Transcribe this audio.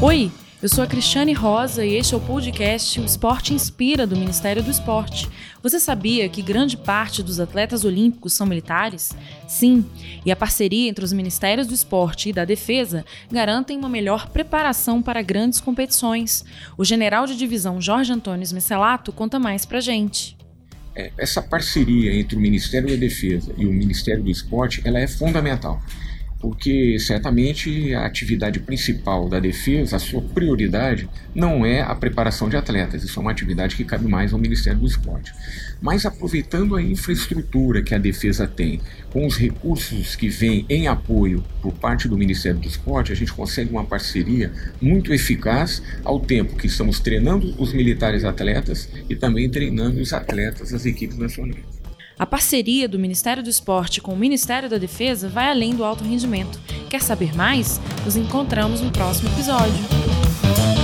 Oi, eu sou a Cristiane Rosa e este é o podcast O Esporte Inspira do Ministério do Esporte. Você sabia que grande parte dos atletas olímpicos são militares? Sim, e a parceria entre os Ministérios do Esporte e da Defesa garantem uma melhor preparação para grandes competições. O general de divisão Jorge Antônio Smicelato conta mais pra gente. É, essa parceria entre o Ministério da Defesa e o Ministério do Esporte ela é fundamental porque certamente a atividade principal da defesa, a sua prioridade, não é a preparação de atletas, isso é uma atividade que cabe mais ao Ministério do Esporte. Mas aproveitando a infraestrutura que a defesa tem, com os recursos que vêm em apoio por parte do Ministério do Esporte, a gente consegue uma parceria muito eficaz ao tempo que estamos treinando os militares atletas e também treinando os atletas das equipes nacionais. A parceria do Ministério do Esporte com o Ministério da Defesa vai além do alto rendimento. Quer saber mais? Nos encontramos no próximo episódio.